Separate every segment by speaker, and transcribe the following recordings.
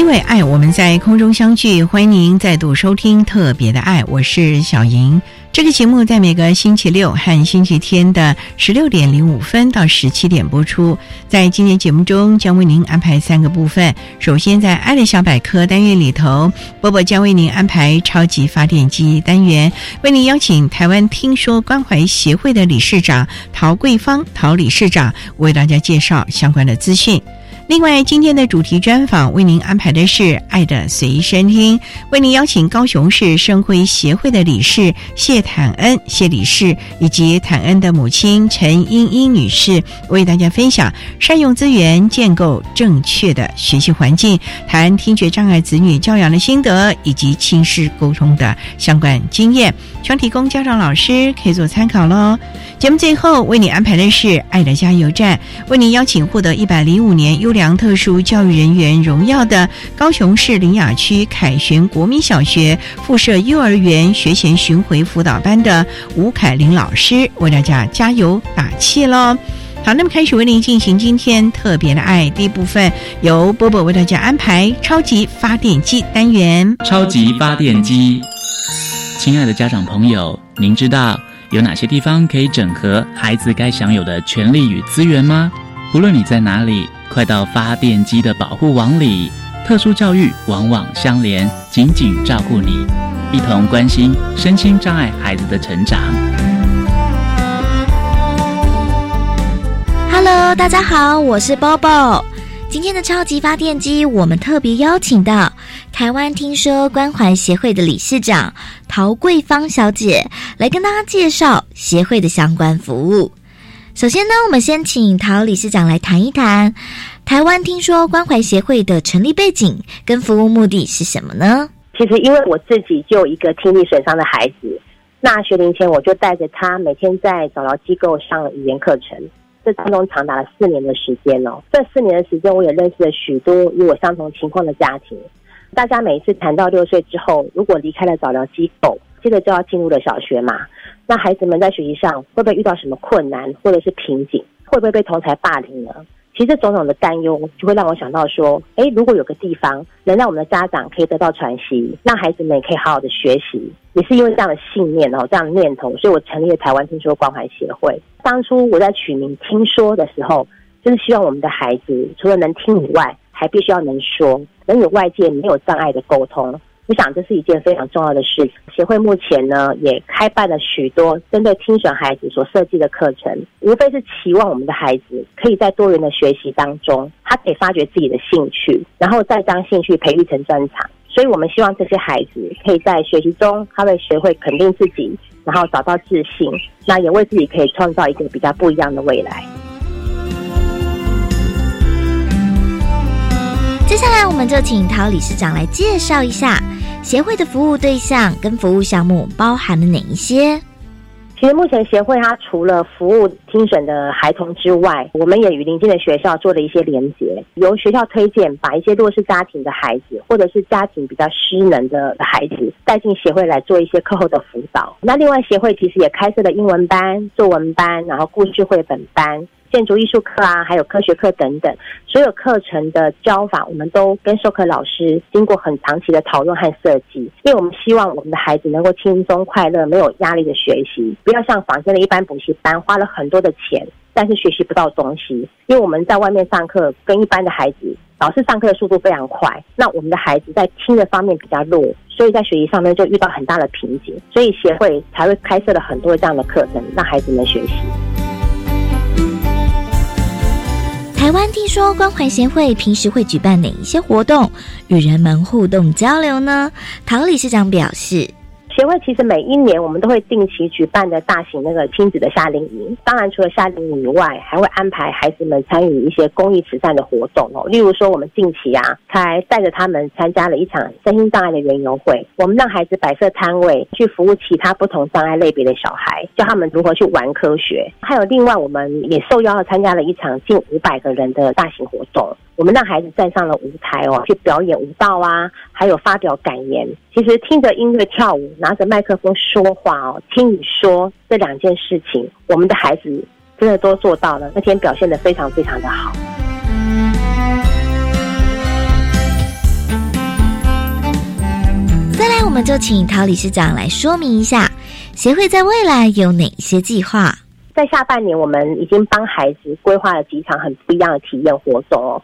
Speaker 1: 因为爱，我们在空中相聚，欢迎您再度收听特别的爱，我是小莹。这个节目在每个星期六和星期天的十六点零五分到十七点播出。在今天节目中，将为您安排三个部分。首先，在“爱的小百科”单元里头，波波将为您安排“超级发电机”单元，为您邀请台湾听说关怀协会的理事长陶桂芳陶理事长为大家介绍相关的资讯。另外，今天的主题专访为您安排的是“爱的随身听”，为您邀请高雄市生辉协会的理事谢坦恩谢理事以及坦恩的母亲陈英英女士，为大家分享善用资源、建构正确的学习环境，谈听觉障碍子女教养的心得以及亲师沟通的相关经验，全提供家长老师可以做参考喽。节目最后为你安排的是“爱的加油站”，为您邀请获得一百零五年优良特殊教育人员荣耀的高雄市林雅区凯旋国民小学附设幼儿园学前巡回辅导班的吴凯琳老师，为大家加油打气喽！好，那么开始为您进行今天特别的爱第一部分，由波波为大家安排超级发电机单元。
Speaker 2: 超级发电机，亲爱的家长朋友，您知道？有哪些地方可以整合孩子该享有的权利与资源吗？无论你在哪里，快到发电机的保护网里。特殊教育网网相连，紧紧照顾你，一同关心身心障碍孩子的成长。
Speaker 3: Hello，大家好，我是 Bobo。今天的超级发电机，我们特别邀请到台湾听说关怀协会的理事长陶桂芳小姐来跟大家介绍协会的相关服务。首先呢，我们先请陶理事长来谈一谈台湾听说关怀协会的成立背景跟服务目的是什么呢？
Speaker 4: 其实，因为我自己就一个听力损伤的孩子，那学龄前我就带着他每天在早疗机构上语言课程。这当中长达了四年的时间哦，这四年的时间，我也认识了许多与我相同情况的家庭。大家每一次谈到六岁之后，如果离开了早疗机构，接着就要进入了小学嘛，那孩子们在学习上会不会遇到什么困难或者是瓶颈？会不会被同才霸凌呢？其实种种的担忧，就会让我想到说，哎，如果有个地方能让我们的家长可以得到喘息，让孩子们也可以好好的学习，也是因为这样的信念哦，这样的念头，所以我成立了台湾听说关怀协会。当初我在取名“听说”的时候，就是希望我们的孩子除了能听以外，还必须要能说，能与外界没有障碍的沟通。我想这是一件非常重要的事情。协会目前呢，也开办了许多针对听损孩子所设计的课程，无非是期望我们的孩子可以在多元的学习当中，他可以发掘自己的兴趣，然后再将兴趣培育成专长。所以我们希望这些孩子可以在学习中，他会学会肯定自己，然后找到自信，那也为自己可以创造一个比较不一样的未来。
Speaker 3: 接下来，我们就请陶理事长来介绍一下协会的服务对象跟服务项目包含了哪一些。
Speaker 4: 其实目前协会它除了服务听损的孩童之外，我们也与邻近的学校做了一些连结，由学校推荐把一些弱势家庭的孩子，或者是家庭比较失能的孩子带进协会来做一些课后的辅导。那另外协会其实也开设了英文班、作文班，然后故事绘本班。建筑艺术课啊，还有科学课等等，所有课程的教法，我们都跟授课老师经过很长期的讨论和设计，因为我们希望我们的孩子能够轻松快乐、没有压力的学习，不要像坊间的一般补习班花了很多的钱，但是学习不到东西。因为我们在外面上课，跟一般的孩子，老师上课的速度非常快，那我们的孩子在听的方面比较弱，所以在学习上面就遇到很大的瓶颈，所以协会才会开设了很多这样的课程，让孩子们学习。
Speaker 3: 台湾听说关怀协会平时会举办哪一些活动，与人们互动交流呢？唐理事长表示。
Speaker 4: 协会其实每一年我们都会定期举办的大型那个亲子的夏令营，当然除了夏令营以外，还会安排孩子们参与一些公益慈善的活动哦。例如说，我们近期啊，才带着他们参加了一场身心障碍的园游会，我们让孩子摆设摊位，去服务其他不同障碍类别的小孩，教他们如何去玩科学。还有另外，我们也受邀参加了一场近五百个人的大型活动。我们让孩子站上了舞台哦，去表演舞蹈啊，还有发表感言。其实听着音乐跳舞，拿着麦克风说话哦，听你说这两件事情，我们的孩子真的都做到了。那天表现的非常非常的好。
Speaker 3: 再来，我们就请陶理事长来说明一下，协会在未来有哪些计划？
Speaker 4: 在下半年，我们已经帮孩子规划了几场很不一样的体验活动哦。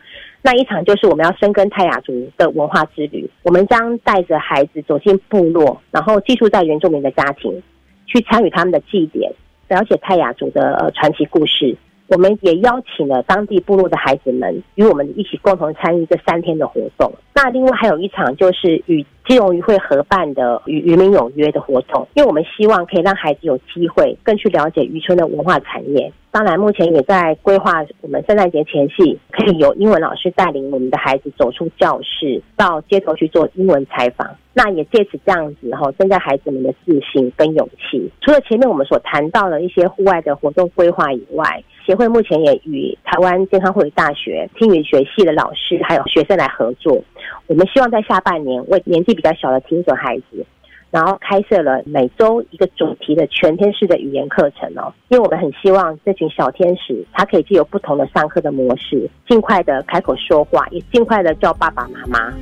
Speaker 4: 那一场就是我们要深耕泰雅族的文化之旅，我们将带着孩子走进部落，然后寄宿在原住民的家庭，去参与他们的祭典，了解泰雅族的传奇故事。我们也邀请了当地部落的孩子们与我们一起共同参与这三天的活动。那另外还有一场就是与金融渔会合办的与渔民有约的活动，因为我们希望可以让孩子有机会更去了解渔村的文化产业。当然，目前也在规划我们圣诞节前夕可以有英文老师带领我们的孩子走出教室，到街头去做英文采访。那也借此这样子哈，增加孩子们的自信跟勇气。除了前面我们所谈到的一些户外的活动规划以外，协会目前也与台湾健康护理大学听语学系的老师还有学生来合作。我们希望在下半年为年纪比较小的听损孩子，然后开设了每周一个主题的全天式的语言课程哦。因为我们很希望这群小天使，他可以具有不同的上课的模式，尽快的开口说话，也尽快的叫爸爸妈妈。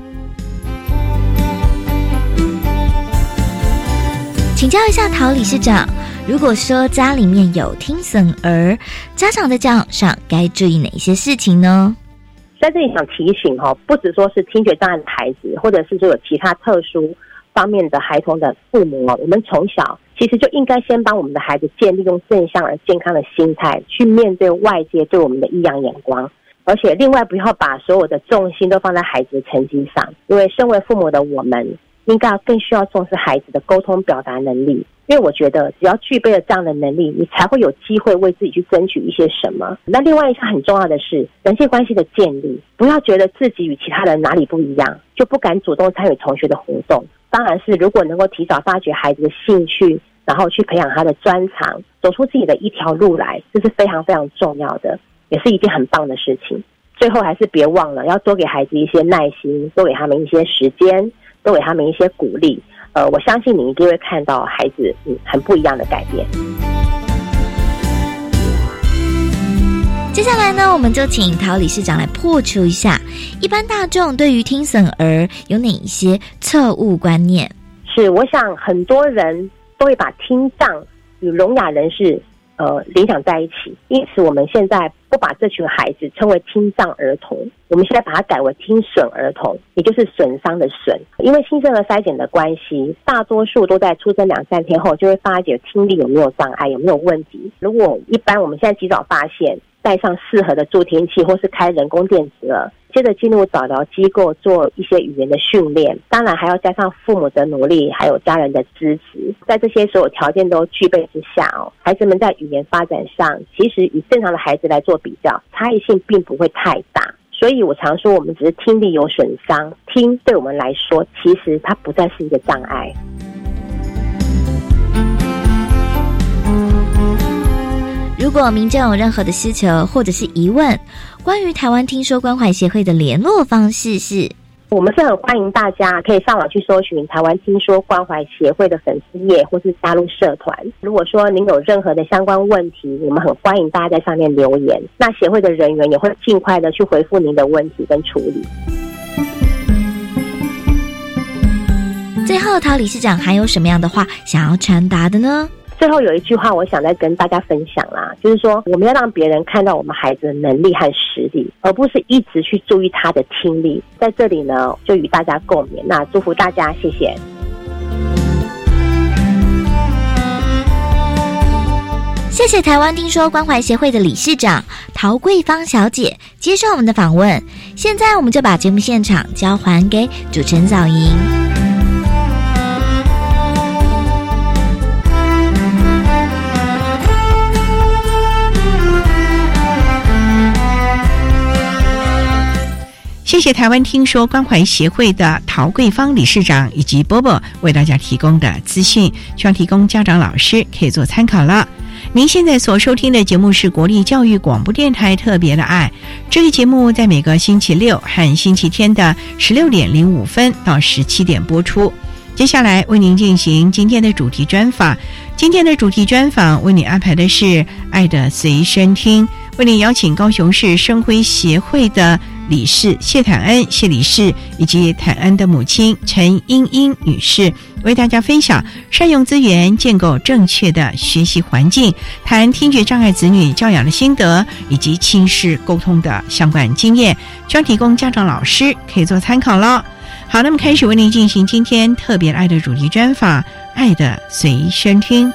Speaker 3: 请教一下陶理事长。如果说家里面有听损儿，家长在教养上该注意哪些事情呢？
Speaker 4: 在这里想提醒哈，不只说是听觉障碍的孩子，或者是说有其他特殊方面的孩童的父母哦，我们从小其实就应该先帮我们的孩子建立用正向而健康的心态去面对外界对我们的异样眼光，而且另外不要把所有的重心都放在孩子的成绩上，因为身为父母的我们，应该更需要重视孩子的沟通表达能力。因为我觉得，只要具备了这样的能力，你才会有机会为自己去争取一些什么。那另外一项很重要的是人际关系的建立，不要觉得自己与其他人哪里不一样，就不敢主动参与同学的活动。当然是如果能够提早发掘孩子的兴趣，然后去培养他的专长，走出自己的一条路来，这是非常非常重要的，也是一件很棒的事情。最后还是别忘了要多给孩子一些耐心，多给他们一些时间，多给他们一些鼓励。呃，我相信你一定会看到孩子嗯很不一样的改变。
Speaker 3: 接下来呢，我们就请陶理事长来破除一下一般大众对于听损儿有哪一些错误观念。
Speaker 4: 是，我想很多人都会把听障与聋哑人士。呃，联想在一起，因此我们现在不把这群孩子称为听障儿童，我们现在把它改为听损儿童，也就是损伤的损。因为新生儿筛检的关系，大多数都在出生两三天后就会发觉听力有没有障碍，有没有问题。如果一般我们现在及早发现，带上适合的助听器，或是开人工电子耳。接着进入早疗机构做一些语言的训练，当然还要加上父母的努力，还有家人的支持。在这些所有条件都具备之下哦，孩子们在语言发展上，其实与正常的孩子来做比较，差异性并不会太大。所以我常说，我们只是听力有损伤，听对我们来说，其实它不再是一个障碍。
Speaker 3: 如果民众有任何的需求或者是疑问，关于台湾听说关怀协会的联络方式是
Speaker 4: 我们是很欢迎大家可以上网去搜寻台湾听说关怀协会的粉丝页，或是加入社团。如果说您有任何的相关问题，我们很欢迎大家在上面留言，那协会的人员也会尽快的去回复您的问题跟处理。
Speaker 3: 最后，陶理事长还有什么样的话想要传达的呢？
Speaker 4: 最后有一句话，我想再跟大家分享啦，就是说我们要让别人看到我们孩子的能力和实力，而不是一直去注意他的听力。在这里呢，就与大家共勉。那祝福大家，谢谢。
Speaker 3: 谢谢台湾听说关怀协会的理事长陶桂芳小姐接受我们的访问。现在我们就把节目现场交还给主持人早莹。
Speaker 1: 谢谢台湾听说关怀协会的陶桂芳理事长以及波波为大家提供的资讯，希望提供家长老师可以做参考了。您现在所收听的节目是国立教育广播电台特别的爱，这个节目在每个星期六和星期天的十六点零五分到十七点播出。接下来为您进行今天的主题专访，今天的主题专访为你安排的是《爱的随身听》，为您邀请高雄市生辉协会的。理事谢坦恩，谢理事以及坦恩的母亲陈英英女士为大家分享善用资源、建构正确的学习环境，谈听觉障碍子女教养的心得以及亲师沟通的相关经验，将提供家长老师可以做参考了。好，那么开始为您进行今天特别爱的主题专访，《爱的随身听》。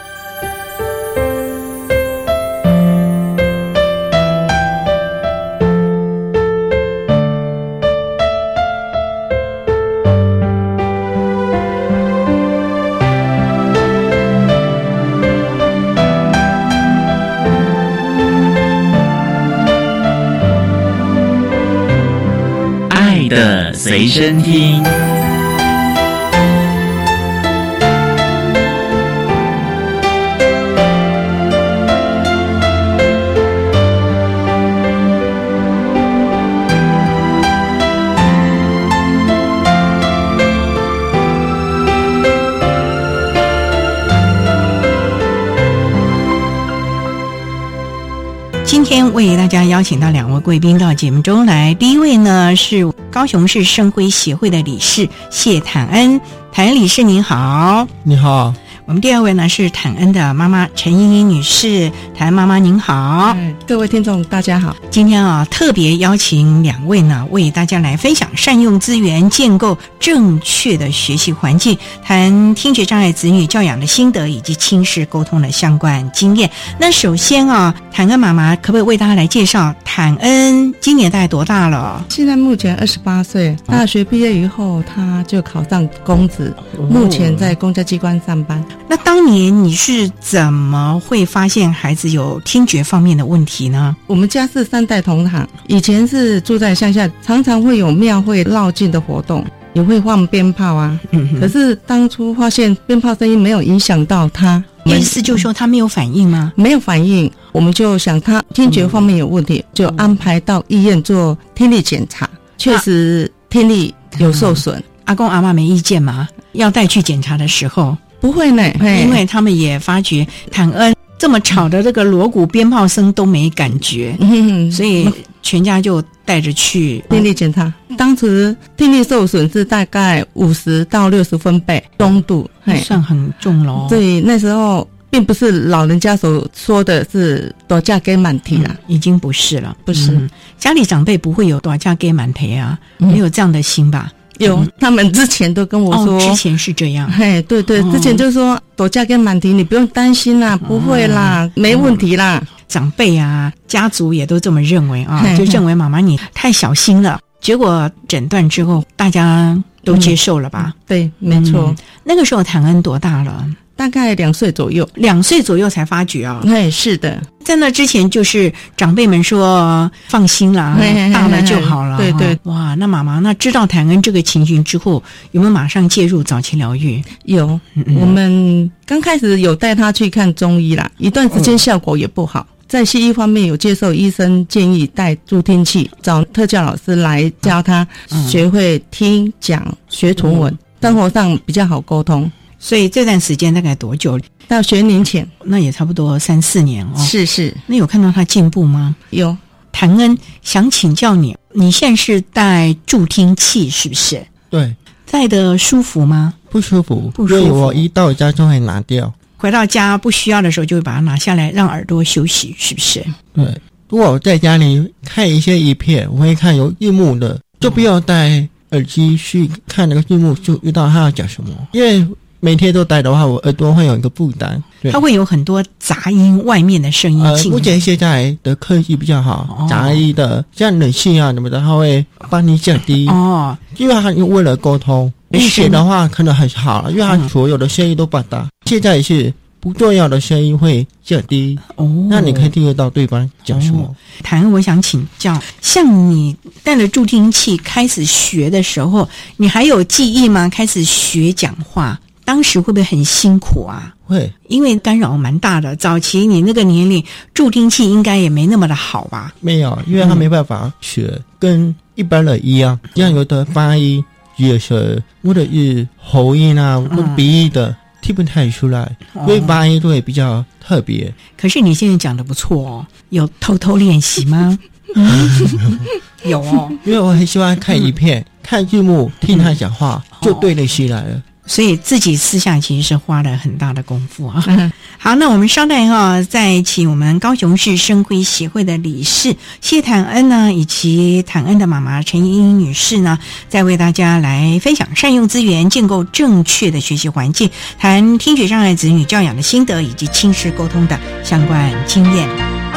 Speaker 2: 随身听。
Speaker 1: 今天为大家邀请到两位贵宾到节目中来。第一位呢是高雄市生辉协会的理事谢坦恩，坦恩理事您好，
Speaker 5: 你好。
Speaker 1: 我们第二位呢是坦恩的妈妈陈英英女士，坦恩妈妈您好，
Speaker 6: 各位听众大家好。
Speaker 1: 今天啊特别邀请两位呢为大家来分享善用资源、建构正确的学习环境，谈听觉障碍子女教养的心得以及亲师沟通的相关经验。那首先啊，坦恩妈妈可不可以为大家来介绍坦恩今年大概多大了？
Speaker 6: 现在目前二十八岁，大学毕业以后他就考上公职，目前在公家机关上班。
Speaker 1: 那当年你是怎么会发现孩子有听觉方面的问题呢？
Speaker 6: 我们家是三代同堂，以前是住在乡下，常常会有庙会绕境的活动，也会放鞭炮啊。可是当初发现鞭炮声音没有影响到他，
Speaker 1: 意思就是说他没有反应吗？
Speaker 6: 没有反应，我们就想他听觉方面有问题，就安排到医院做听力检查，确实听力有受损。
Speaker 1: 阿公阿妈没意见吗？要带去检查的时候。
Speaker 6: 不会呢，
Speaker 1: 因为他们也发觉坦恩这么吵的这个锣鼓鞭炮声都没感觉，所以全家就带着去。
Speaker 6: 听力检查。当时听力受损是大概五十到六十分贝，中度，
Speaker 1: 算很重喽。
Speaker 6: 对，那时候并不是老人家所说的是多嫁给满提了，
Speaker 1: 已经不是了，
Speaker 6: 不是。
Speaker 1: 家里长辈不会有多嫁给满提啊，没有这样的心吧？
Speaker 6: 有，他们之前都跟我说，
Speaker 1: 之前是这样。
Speaker 6: 嘿，对对，之前就说朵嫁跟满婷，你不用担心啦，不会啦，没问题啦。
Speaker 1: 长辈啊，家族也都这么认为啊，就认为妈妈你太小心了。结果诊断之后，大家都接受了吧？
Speaker 6: 对，没错。
Speaker 1: 那个时候唐恩多大了？
Speaker 6: 大概两岁左右，
Speaker 1: 两岁左右才发觉啊。
Speaker 6: 哎，是的，
Speaker 1: 在那之前就是长辈们说放心啦，大了就好了。
Speaker 6: 对对，
Speaker 1: 哇，那妈妈那知道谭恩这个情形之后，有没有马上介入早期疗愈？
Speaker 6: 有，我们刚开始有带他去看中医啦，一段时间效果也不好。在西医方面有接受医生建议带助听器，找特教老师来教他学会听讲、学图文，生活上比较好沟通。
Speaker 1: 所以这段时间大概多久？
Speaker 6: 到学年前，
Speaker 1: 那也差不多三四年哦。
Speaker 6: 是是，
Speaker 1: 那有看到他进步吗？
Speaker 6: 有。
Speaker 1: 谭恩想请教你，你现在是戴助听器是不是？
Speaker 5: 对。
Speaker 1: 戴的舒服吗？
Speaker 5: 不舒服，
Speaker 1: 不舒服。
Speaker 5: 我一到家就会拿掉。
Speaker 1: 回到家不需要的时候，就会把它拿下来，让耳朵休息，是不是？
Speaker 5: 对。如果我在家里看一些影片，我会看有字幕的，就不要戴耳机去看那个字幕，就知道他要讲什么。因为每天都戴的话，我耳朵会有一个负担。
Speaker 1: 它会有很多杂音，外面的声音。
Speaker 5: 呃，目前现在的科技比较好，杂音的像冷气啊什么的，它会帮你降低。哦，因为它为了沟通，以前的话可能很好，因为它所有的声音都把大。现在是不重要的声音会降低。哦，那你可以听得到对方讲什么。
Speaker 1: 谭，我想请教，像你带了助听器开始学的时候，你还有记忆吗？开始学讲话。当时会不会很辛苦啊？
Speaker 5: 会，
Speaker 1: 因为干扰蛮大的。早期你那个年龄，助听器应该也没那么的好吧？
Speaker 5: 没有，因为他没办法学，跟一般人一样，像有的发音也是或者是喉音啊，或鼻音的听不太出来，所以发音都会比较特别。
Speaker 1: 可是你现在讲的不错哦，有偷偷练习吗？有哦，
Speaker 5: 因为我很喜欢看影片、看字幕、听他讲话，就对得起来了。
Speaker 1: 所以自己私下其实是花了很大的功夫啊。好，那我们稍待哈，再请我们高雄市生辉协会的理事谢坦恩呢，以及坦恩的妈妈陈英英女士呢，再为大家来分享善用资源、建构正确的学习环境，谈听觉障碍子女教养的心得以及亲师沟通的相关经验。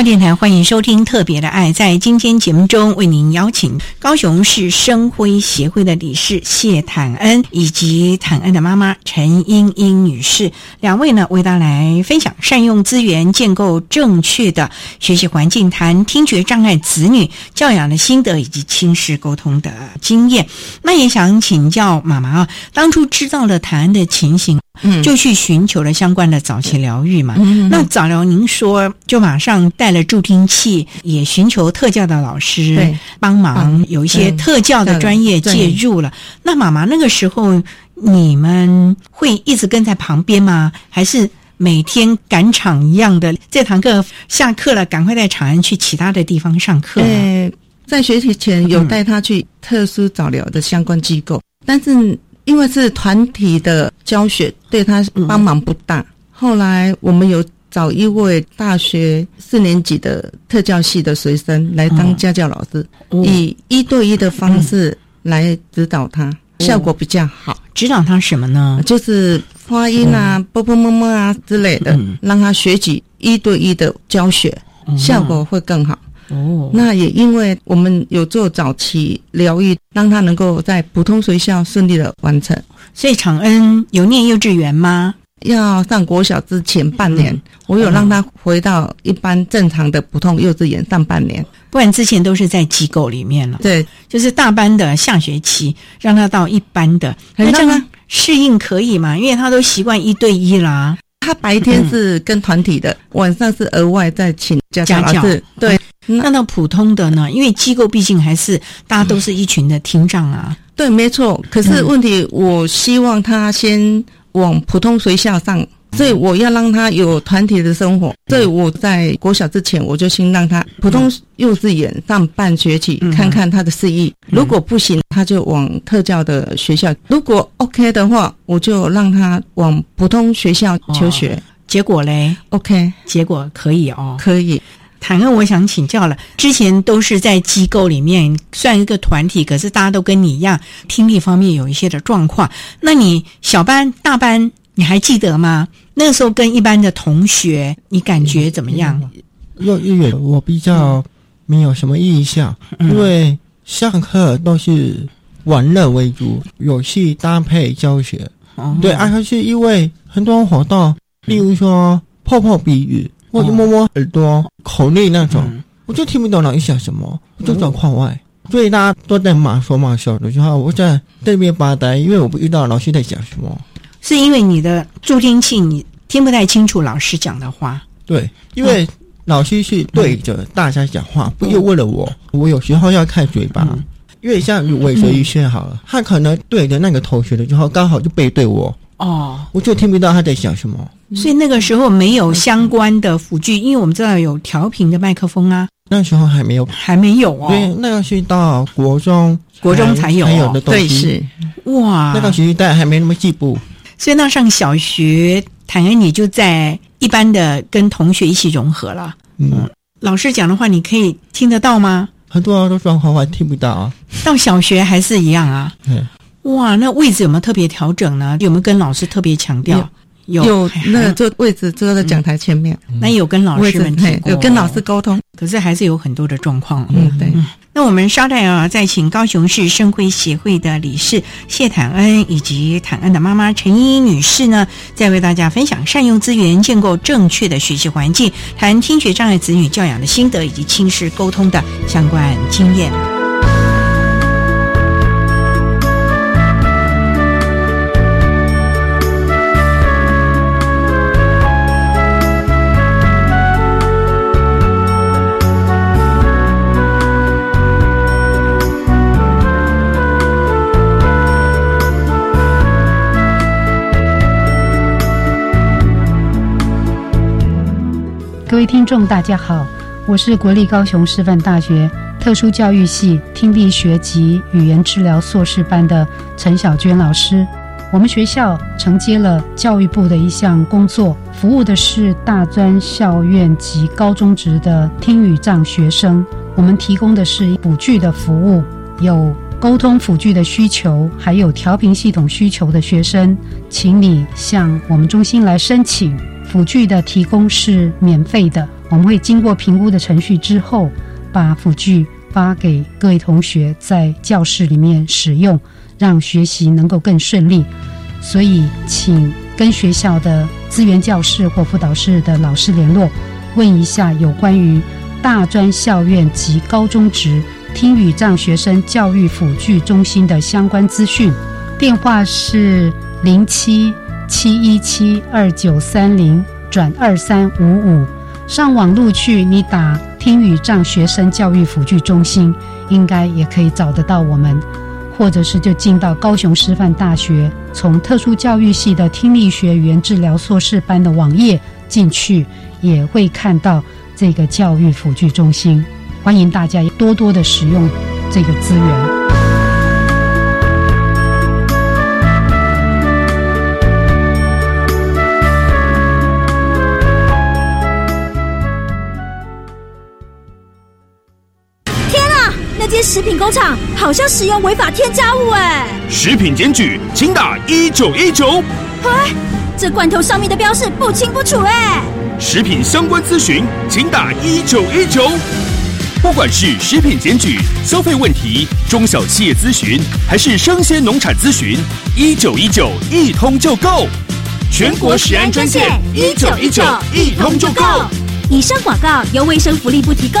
Speaker 1: 电台欢迎收听《特别的爱》。在今天节目中，为您邀请高雄市生辉协会的理事谢坦恩以及坦恩的妈妈陈英英女士两位呢，为大家来分享善用资源、建构正确的学习环境，谈听觉障碍子女教养的心得以及亲师沟通的经验。那也想请教妈妈啊，当初知道了坦恩的情形。嗯，就去寻求了相关的早期疗愈嘛。那早疗，您说就马上带了助听器，也寻求特教的老师帮忙，有一些特教的专业介入了。那妈妈那个时候，你们会一直跟在旁边吗？还是？每天赶场一样的，这堂课下课了，赶快带长安去其他的地方上课。
Speaker 6: 对，在学习前有带他去特殊早疗的相关机构，但是因为是团体的教学，对他帮忙不大。后来我们有找一位大学四年级的特教系的学生来当家教老师，以一对一的方式来指导他，效果比较好。
Speaker 1: 指导他什么呢？
Speaker 6: 就是发音啊、啵啵么么啊之类的，让他学习一对一的教学，效果会更好。哦，那也因为我们有做早期疗愈，让他能够在普通学校顺利的完成。
Speaker 1: 所以长恩有念幼稚园吗？
Speaker 6: 要上国小之前半年，我有让他回到一般正常的普通幼稚园上半年，
Speaker 1: 不然之前都是在机构里面了。
Speaker 6: 对，
Speaker 1: 就是大班的下学期让他到一般的，那这样适应可以吗？因为他都习惯一对一啦。
Speaker 6: 他白天是跟团体的，晚上是额外再请家
Speaker 1: 教。
Speaker 6: 对，
Speaker 1: 那到普通的呢？因为机构毕竟还是大家都是一群的听障啊。
Speaker 6: 对，没错。可是问题，我希望他先。往普通学校上，所以我要让他有团体的生活。所以我在国小之前，我就先让他普通幼稚园上半学期，看看他的适应。如果不行，他就往特教的学校；如果 OK 的话，我就让他往普通学校求学。
Speaker 1: 结果嘞
Speaker 6: ，OK，
Speaker 1: 结果可以哦，
Speaker 6: 可以。
Speaker 1: 坦克，我想请教了，之前都是在机构里面算一个团体，可是大家都跟你一样，听力方面有一些的状况。那你小班、大班，你还记得吗？那个时候跟一般的同学，你感觉怎么样？
Speaker 5: 幼儿园我比较没有什么印象，因为上课都是玩乐为主，游戏搭配教学。对，而且是因为很多活动，例如说泡泡比喻。我就摸摸耳朵，口内那种，我就听不懂老师讲什么，我就转框外。所以大家都在骂说骂笑的，时候我在对面发呆，因为我不知道老师在讲什么。
Speaker 1: 是因为你的助听器你听不太清楚老师讲的话。
Speaker 5: 对，因为老师是对着大家讲话，不又为了我。我有时候要看嘴巴，因为像尾随一些好了，他可能对着那个同学的时候，刚好就背对我。哦，我就听不到他在讲什么。
Speaker 1: 所以那个时候没有相关的辅具，因为我们知道有调频的麦克风啊。
Speaker 5: 那时候还没有，
Speaker 1: 还没有哦。
Speaker 5: 对，那个是到国中，
Speaker 1: 国中才有
Speaker 5: 有的东西。
Speaker 6: 是
Speaker 1: 哇，
Speaker 5: 那个时代还没那么进步。
Speaker 1: 所以那上小学，坦然你就在一般的跟同学一起融合了。嗯，老师讲的话你可以听得到吗？
Speaker 5: 很多都状况话听不到啊。
Speaker 1: 到小学还是一样啊。嗯。哇，那位置有没有特别调整呢？有没有跟老师特别强调？
Speaker 6: 有，那坐位置坐在讲台前面。
Speaker 1: 那有跟老师们
Speaker 6: 有跟老师沟通，
Speaker 1: 可是还是有很多的状况。
Speaker 6: 嗯，对。
Speaker 1: 那我们稍待啊，再请高雄市生辉协会的理事谢坦恩以及坦恩的妈妈陈依依女士呢，再为大家分享善用资源、建构正确的学习环境，谈听觉障碍子女教养的心得以及亲师沟通的相关经验。
Speaker 7: 各位听众，大家好，我是国立高雄师范大学特殊教育系听力学及语言治疗硕士班的陈小娟老师。我们学校承接了教育部的一项工作，服务的是大专校院及高中职的听语障学生。我们提供的是辅具的服务，有沟通辅具的需求，还有调频系统需求的学生，请你向我们中心来申请。辅具的提供是免费的，我们会经过评估的程序之后，把辅具发给各位同学在教室里面使用，让学习能够更顺利。所以，请跟学校的资源教室或辅导室的老师联络，问一下有关于大专校院及高中职听语障学生教育辅具中心的相关资讯。电话是零七。七一七二九三零转二三五五，上网录去，你打听语障学生教育辅具中心，应该也可以找得到我们。或者是就进到高雄师范大学，从特殊教育系的听力学语言治疗硕士班的网页进去，也会看到这个教育辅具中心。欢迎大家多多的使用这个资源。
Speaker 8: 食品工厂好像使用违法添加物哎！
Speaker 9: 食品检举，请打一九一九。
Speaker 8: 哎，这罐头上面的标示不清不楚哎！
Speaker 9: 食品相关咨询，请打一九一九。不管是食品检举、消费问题、中小企业咨询，还是生鲜农产咨询，一九一九一通就够。全国食安专线一九一九一通就够。
Speaker 8: 以上广告由卫生福利部提供。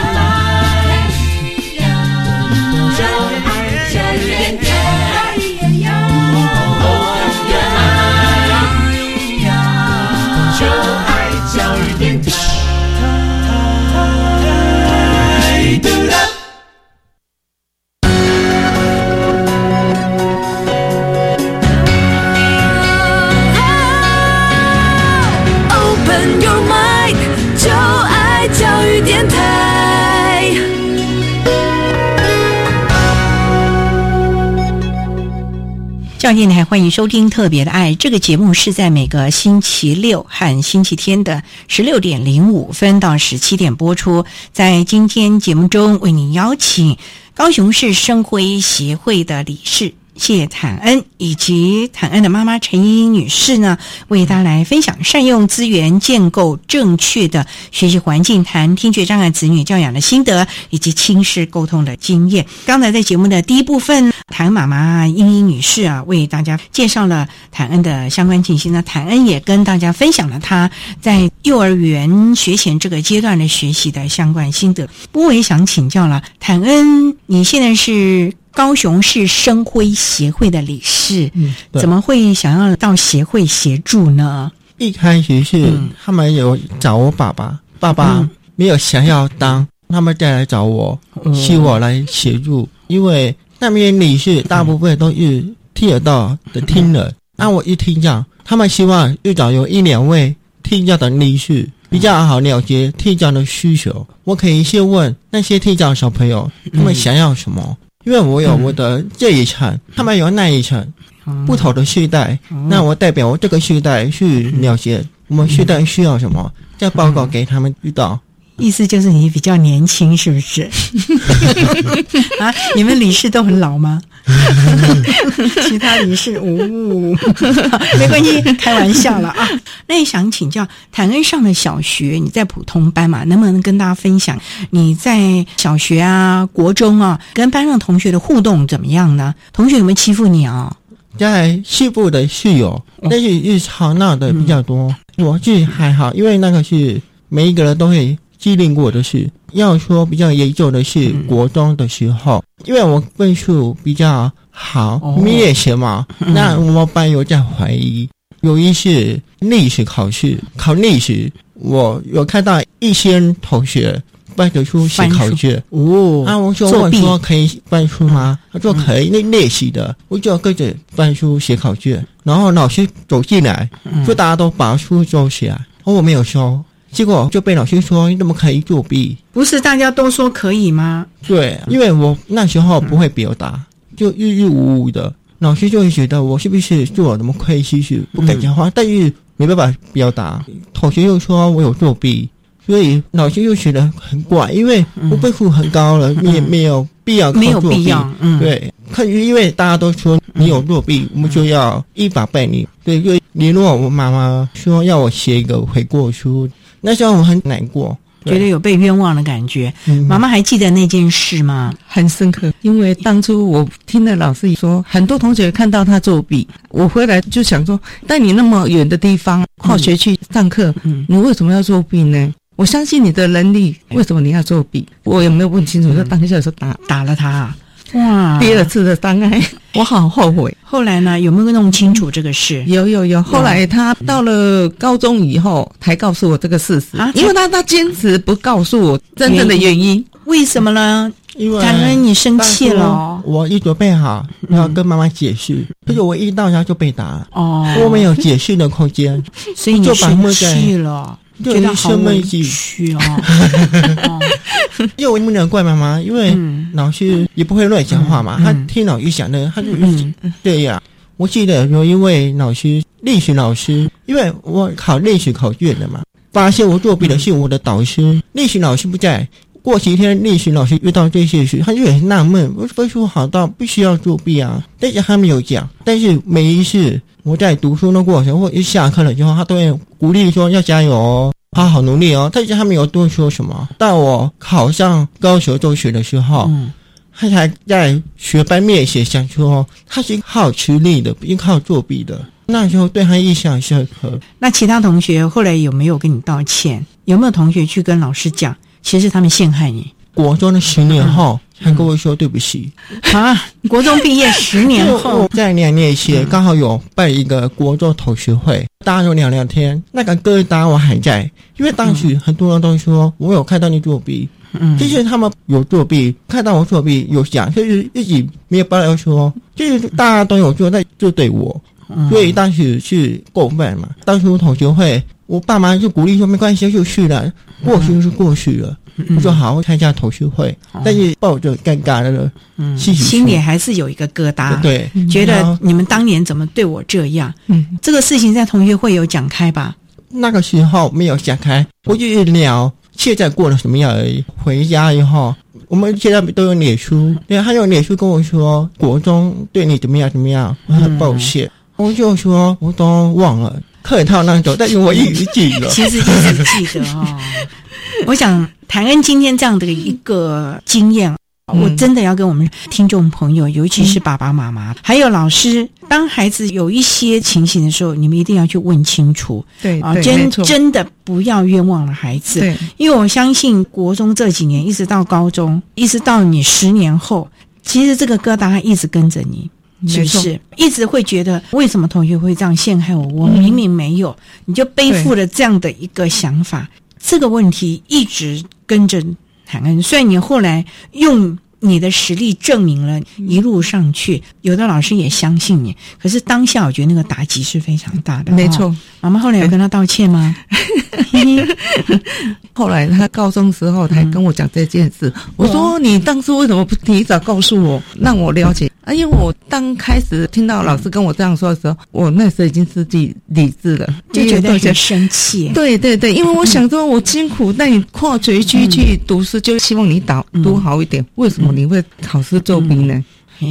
Speaker 1: 教电台欢迎收听《特别的爱》这个节目，是在每个星期六和星期天的十六点零五分到十七点播出。在今天节目中，为您邀请高雄市生辉协会的理事。谢坦恩以及坦恩的妈妈陈英女士呢，为大家来分享善用资源、建构正确的学习环境，谈听觉障碍子女教养的心得以及亲师沟通的经验。刚才在节目的第一部分，谭妈妈英英女士啊，为大家介绍了坦恩的相关信息。那，坦恩也跟大家分享了他在幼儿园学前这个阶段的学习的相关心得。不过，我也想请教了，坦恩，你现在是？高雄市生辉协会的理事，嗯，怎么会想要到协会协助呢？
Speaker 5: 一开始是他们有找我爸爸，爸爸没有想要当，他们再来找我，希我来协助。因为那边理事大部分都是听得到的听人，那我一听讲，他们希望至少有一两位听讲的理事比较好了解听讲的需求。我可以先问那些听讲小朋友，他们想要什么。因为我有我的这一层，他们有那一层，不同的世代，那我代表我这个世代去了解我们世代需要什么，再报告给他们知道。
Speaker 1: 意思就是你比较年轻，是不是？啊，你们理事都很老吗？其他理事呜，没关系，开玩笑了啊。那也想请教，坦恩上的小学，你在普通班嘛？能不能跟大家分享你在小学啊、国中啊，跟班上同学的互动怎么样呢？同学有没有欺负你啊？
Speaker 5: 在西部的室友，但是日常闹的比较多。我自己还好，因为那个是每一个人都会。机灵过的是，要说比较严重的是国中的时候，因为我分数比较好，你也行嘛。那我们班有在怀疑，有一次历史考试考历史，我有看到一些同学翻着书写考卷。
Speaker 1: 哦，
Speaker 5: 啊，我就问说可以翻书吗？他说可以，那练习的，我就跟着翻书写考卷。然后老师走进来，说大家都把书收起来，而我没有收。结果就被老师说你怎么可以作弊？
Speaker 1: 不是大家都说可以吗？
Speaker 5: 对，因为我那时候不会表达，就郁郁无无的，老师就会觉得我是不是做了什么亏心事，不敢讲话，但是没办法表达。同学又说我有作弊，所以老师又觉得很怪，因为我分数很高了，也没有必要
Speaker 1: 没有必要。嗯，
Speaker 5: 对，可是因为大家都说你有作弊，我们就要依法办理。对，就联络我妈妈说要我写一个悔过书。那时候我很难过，
Speaker 1: 觉得有被冤枉的感觉。妈妈还记得那件事吗？
Speaker 6: 很深刻，因为当初我听了老师说，很多同学看到他作弊，我回来就想说，带你那么远的地方，跨学去上课，你为什么要作弊呢？我相信你的能力，为什么你要作弊？我也没有问清楚，就当下说打
Speaker 1: 打了他。哇！
Speaker 6: 第二次的伤害，我好后悔。
Speaker 1: 后来呢？有没有弄清楚这个事？
Speaker 6: 有有有。后来他到了高中以后，才告诉我这个事实。啊，因为他他坚持不告诉我真正的原因。
Speaker 1: 为什么呢？
Speaker 5: 因为
Speaker 1: 感恩你生气了。
Speaker 5: 我一准备好要跟妈妈解释，可是我一到家就被打。哦，我没有解释的空间，
Speaker 1: 所以你生气了。觉得好委屈哦，
Speaker 5: 因为我不能怪妈妈，因为老师也不会乱讲话嘛。他听老师讲的，他就对呀。我记得说，因为老师历史老师，因为我考历史考卷的嘛，发现我作弊的是我的导师，历史老师不在。过几天，历史老师遇到这些事，他就很纳闷：我分数好到必须要作弊啊？但是他没有讲。但是每一次我在读书的过程，或一下课了之后，他都会鼓励说要加油哦，好好努力哦。但是他没有多说什么。到我考上高雄中学的时候，他才在学班面前想说，他是靠吃力的，不是靠作弊的。那时候对他印象深刻。
Speaker 1: 那其他同学后来有没有跟你道歉？有没有同学去跟老师讲？其实他们陷害你。
Speaker 5: 国中的十年后，他跟我说对不起
Speaker 1: 啊！国中毕业十年后，
Speaker 5: 在两年前刚好有办一个国中同学会，大家就聊聊天。那个疙瘩我还在，因为当时很多人都说我有看到你作弊，嗯，其实他们有作弊，看到我作弊有想，就是自己没有办法说，就是大家都有做，在就对我，所以当时是过分嘛。当初同学会，我爸妈就鼓励说没关系，就去了。过去就是过去了，我说好好参加同学会，但是抱着尴尬的心
Speaker 1: 心里还是有一个疙瘩，
Speaker 5: 对，
Speaker 1: 觉得你们当年怎么对我这样？嗯，这个事情在同学会有讲开吧？
Speaker 5: 那个时候没有讲开，我就聊现在过得什么样而已。回家以后，我们现在都有脸书，对，他有脸书跟我说国中对你怎么样怎么样，我很抱歉，我就说我都忘了。客套那种，但是我一直记得。
Speaker 1: 其实一直记得哦。我想谈恩今天这样的一个经验，我真的要跟我们听众朋友，尤其是爸爸妈妈，还有老师，当孩子有一些情形的时候，你们一定要去问清楚。
Speaker 6: 对
Speaker 1: 啊，真真的不要冤枉了孩子。
Speaker 6: 对，
Speaker 1: 因为我相信国中这几年，一直到高中，一直到你十年后，其实这个疙瘩一直跟着你。是不是一直会觉得为什么同学会这样陷害我？我明明没有，你就背负了这样的一个想法。这个问题一直跟着韩恩，虽然你后来用。你的实力证明了一路上去，有的老师也相信你。可是当下，我觉得那个打击是非常大的。
Speaker 6: 没错，
Speaker 1: 妈妈后来有跟他道歉吗？
Speaker 6: 后来他高中时候才跟我讲这件事。我说：“你当初为什么不提早告诉我，让我了解？”啊，因为我刚开始听到老师跟我这样说的时候，我那时候已经失去理智了，
Speaker 1: 就觉得很生气。
Speaker 6: 对对对，因为我想说，我辛苦带你跨学区去读书，就希望你读读好一点。为什么？你会考试作弊呢？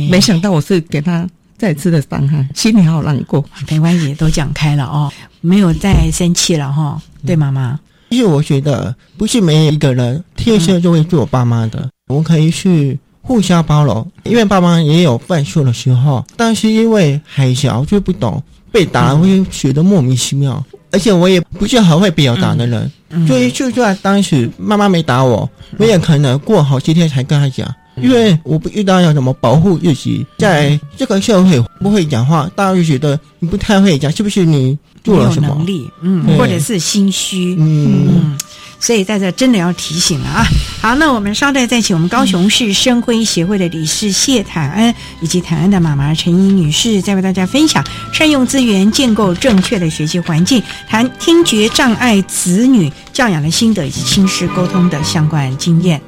Speaker 6: 没想到我是给他再次的伤害，心里好难过。
Speaker 1: 没关系，都讲开了哦，没有再生气了哈。对妈妈，
Speaker 5: 因为我觉得不是每一个人天生就会做爸妈的，我们可以去互相包容。因为爸妈也有犯错的时候，但是因为还小就不懂，被打会觉得莫名其妙。而且我也不是很会表达的人，所以就算当时妈妈没打我，我也可能过好几天才跟他讲。因为我不知道要怎么保护自己，在这个社会不会讲话，大家就觉得你不太会讲，是不是你做了什么？
Speaker 1: 能力，嗯，或者是心虚，嗯，所以在这真的要提醒了啊。好，那我们稍待再请我们高雄市生辉协会的理事谢坦恩以及坦恩的妈妈陈怡女士，再为大家分享善用资源、建构正确的学习环境，谈听觉障碍子女教养的心得以及亲师沟通的相关经验。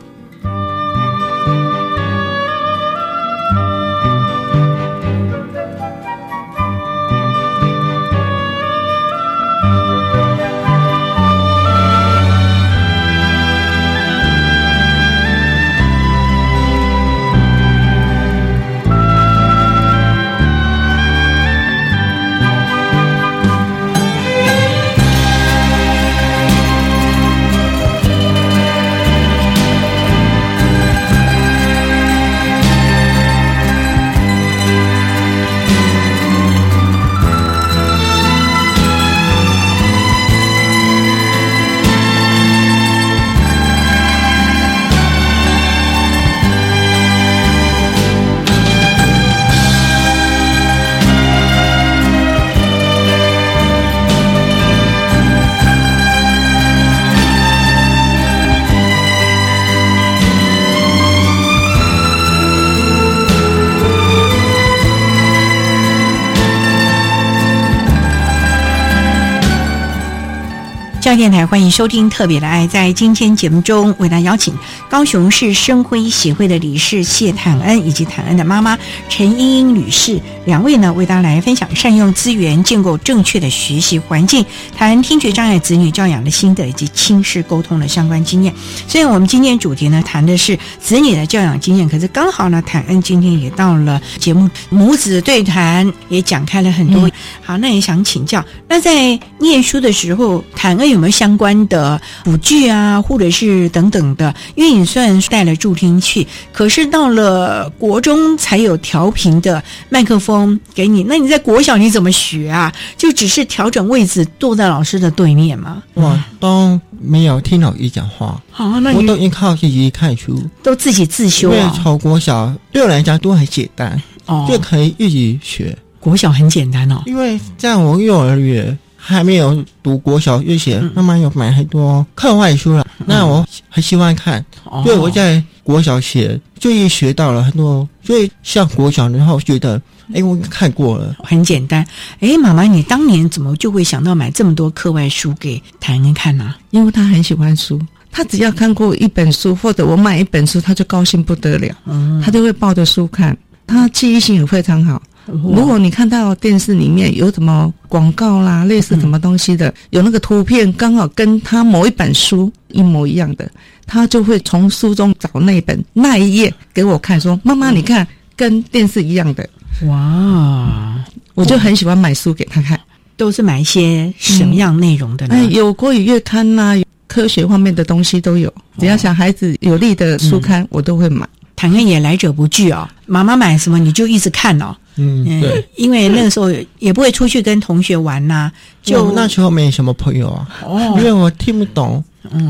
Speaker 1: 台欢迎收听《特别的爱》。在今天节目中，为大家邀请高雄市生辉协会的理事谢坦恩以及坦恩的妈妈陈英英女士两位呢，为大家来分享善用资源、建构正确的学习环境，谈听觉障碍子女教养的心得以及亲视沟通的相关经验。虽然我们今天主题呢谈的是子女的教养经验，可是刚好呢，坦恩今天也到了节目，母子对谈也讲开了很多。好，那也想请教，那在念书的时候，坦恩有没有相关的辅具啊，或者是等等的？因为你虽然带了助听器，可是到了国中才有调频的麦克风给你。那你在国小你怎么学啊？就只是调整位置，坐在老师的对面吗？
Speaker 5: 我都没有听老师讲话，
Speaker 1: 好，那
Speaker 5: 我都依靠自己看书，
Speaker 1: 都自己自修啊。
Speaker 5: 因为从国小对我来讲都很简单，哦，就可以一直学。
Speaker 1: 国小很简单哦，
Speaker 5: 因为在我幼儿园还没有读国小就写，妈妈有买很多课外书了。那我很喜欢看，所以我在国小写就一学到了很多。所以像国小然后觉得，哎，我看过了，
Speaker 1: 很简单。哎，妈妈，你当年怎么就会想到买这么多课外书给谭恩看呢？
Speaker 6: 因为他很喜欢书，他只要看过一本书或者我买一本书，他就高兴不得了，嗯他就会抱着书看。他记忆性也非常好。如果你看到电视里面有什么广告啦，类似什么东西的，有那个图片刚好跟他某一本书一模一样的，他就会从书中找那本那一页给我看，说：“妈妈，你看，跟电视一样的。”哇！我就很喜欢买书给他看，
Speaker 1: 都是买一些什么样内容的呢？
Speaker 6: 有国语月刊呐，科学方面的东西都有，只要小孩子有利的书刊，我都会买。
Speaker 1: 坦恩也来者不拒哦，妈妈买什么你就一直看哦。
Speaker 5: 嗯，对，
Speaker 1: 因为那个时候也不会出去跟同学玩呐，就
Speaker 5: 那时候没什么朋友啊。哦，因为我听不懂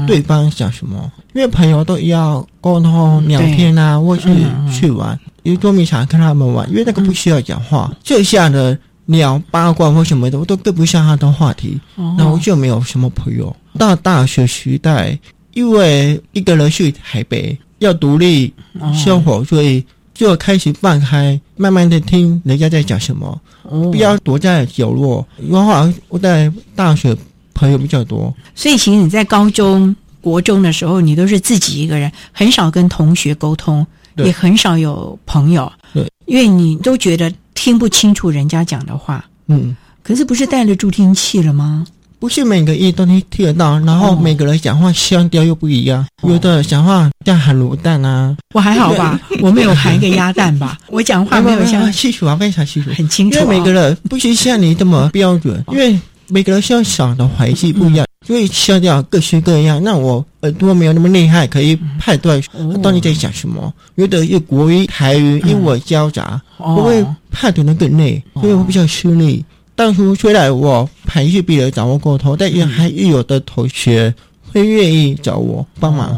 Speaker 5: 对方讲什么，因为朋友都要沟通聊天啊，或是去玩，因为多米想跟他们玩，因为那个不需要讲话，剩下的聊八卦或什么的，我都跟不上他的话题，然后就没有什么朋友。到大学时代，因为一个人去台北。要独立生活，所以就开始放开，慢慢的听人家在讲什么，不要躲在角落。因为好像我在大学朋友比较多，
Speaker 1: 所以其实你在高中国中的时候，你都是自己一个人，很少跟同学沟通，也很少有朋友。
Speaker 5: 对，
Speaker 1: 因为你都觉得听不清楚人家讲的话。
Speaker 5: 嗯，
Speaker 1: 可是不是带了助听器了吗？
Speaker 5: 不是每个音都能听得到，然后每个人讲话腔调又不一样，有的讲话像喊卤蛋啊，
Speaker 1: 我还好吧，我没有含一个鸭蛋吧，我讲话没有像
Speaker 5: 清楚啊，非常清楚，
Speaker 1: 很清楚。
Speaker 5: 因为每个人不是像你这么标准，因为每个人想想的环境不一样，所以腔调各式各样。那我耳朵没有那么厉害，可以判断到底在讲什么。有的有国语、台语、英文交杂，我会判断的更累，所以我比较吃力。当初虽然我还是比较掌握过头，但也还是有的同学会愿意找我帮忙。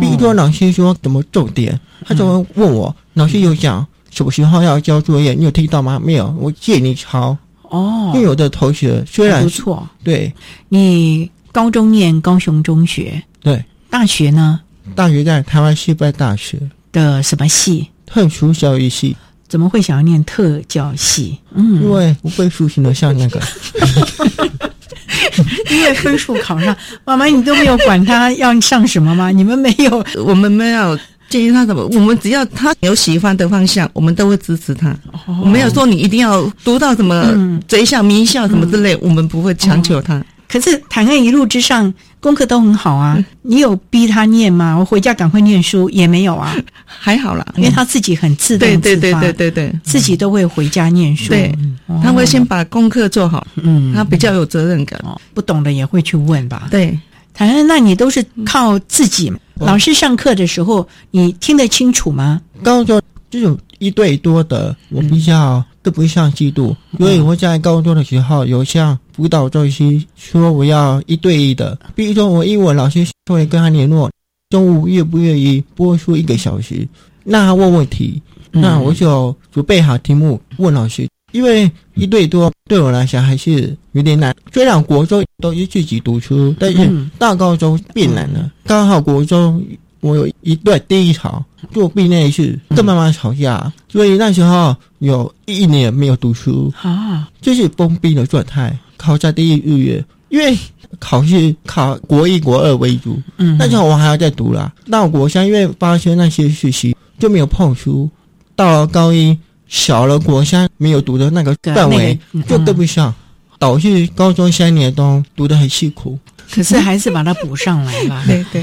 Speaker 5: 比如说老师说怎么重点，他就会问我：老师有讲什么时候要交作业？你有听到吗？没有，我借你抄。
Speaker 1: 哦，
Speaker 5: 因为有的同学虽然
Speaker 1: 不错，
Speaker 5: 对
Speaker 1: 你高中念高雄中学，
Speaker 5: 对，
Speaker 1: 大学呢？
Speaker 5: 大学在台湾师范大学
Speaker 1: 的什么系？
Speaker 5: 特殊教育系。
Speaker 1: 怎么会想要念特教系？嗯，
Speaker 5: 因为不会数学的像那个。
Speaker 1: 因为分数考上，妈妈你都没有管他要上什么吗？你们没有，
Speaker 6: 我们没有建议他怎么，我们只要他有喜欢的方向，我们都会支持他。我没有说你一定要读到什么贼校、名校什么之类，我们不会强求他。
Speaker 1: 可是谈恩一路之上功课都很好啊，你有逼他念吗？我回家赶快念书也没有啊，
Speaker 6: 还好啦，
Speaker 1: 因为他自己很自动
Speaker 6: 对对对对对对，
Speaker 1: 自己都会回家念书。
Speaker 6: 对，他会先把功课做好，嗯，他比较有责任感，哦
Speaker 1: 不懂的也会去问吧。
Speaker 6: 对，
Speaker 1: 谈恩，那你都是靠自己？老师上课的时候，你听得清楚吗？
Speaker 5: 高中这种一对多的，我比较。都不像嫉妒，因为我在高中的时候有向辅导中心说我要一对一的，比如说我英文老师会跟他联络，中午愿不愿意播出一个小时，那他问问题，那我就准备好题目问老师，因为一对多对我来讲还是有点难。虽然国中都是自己读书，但是到高中变难了，刚好国中。我有一段低潮，做毕业是跟妈妈吵架，所以那时候有一年没有读书啊，就是封闭的状态。考在第一日月，因为考试考国一、国二为主，嗯，那时候我还要再读啦。到国三，因为发生那些事情就没有碰书。到了高一，小了国三没有读的那个范围就跟不上，导致高中三年都读得很辛苦。
Speaker 1: 可是还是把它补上来了，
Speaker 6: 对对，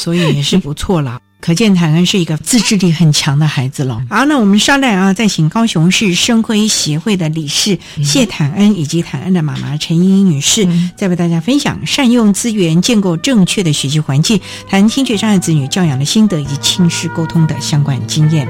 Speaker 1: 所以也是不错了。可见坦恩是一个自制力很强的孩子了。好，那我们稍待啊，再请高雄市生辉协会的理事谢坦恩以及坦恩的妈妈陈英英女士，再为大家分享善用资源、建构正确的学习环境、谈听觉障碍子女教养的心得以及亲师沟通的相关经验。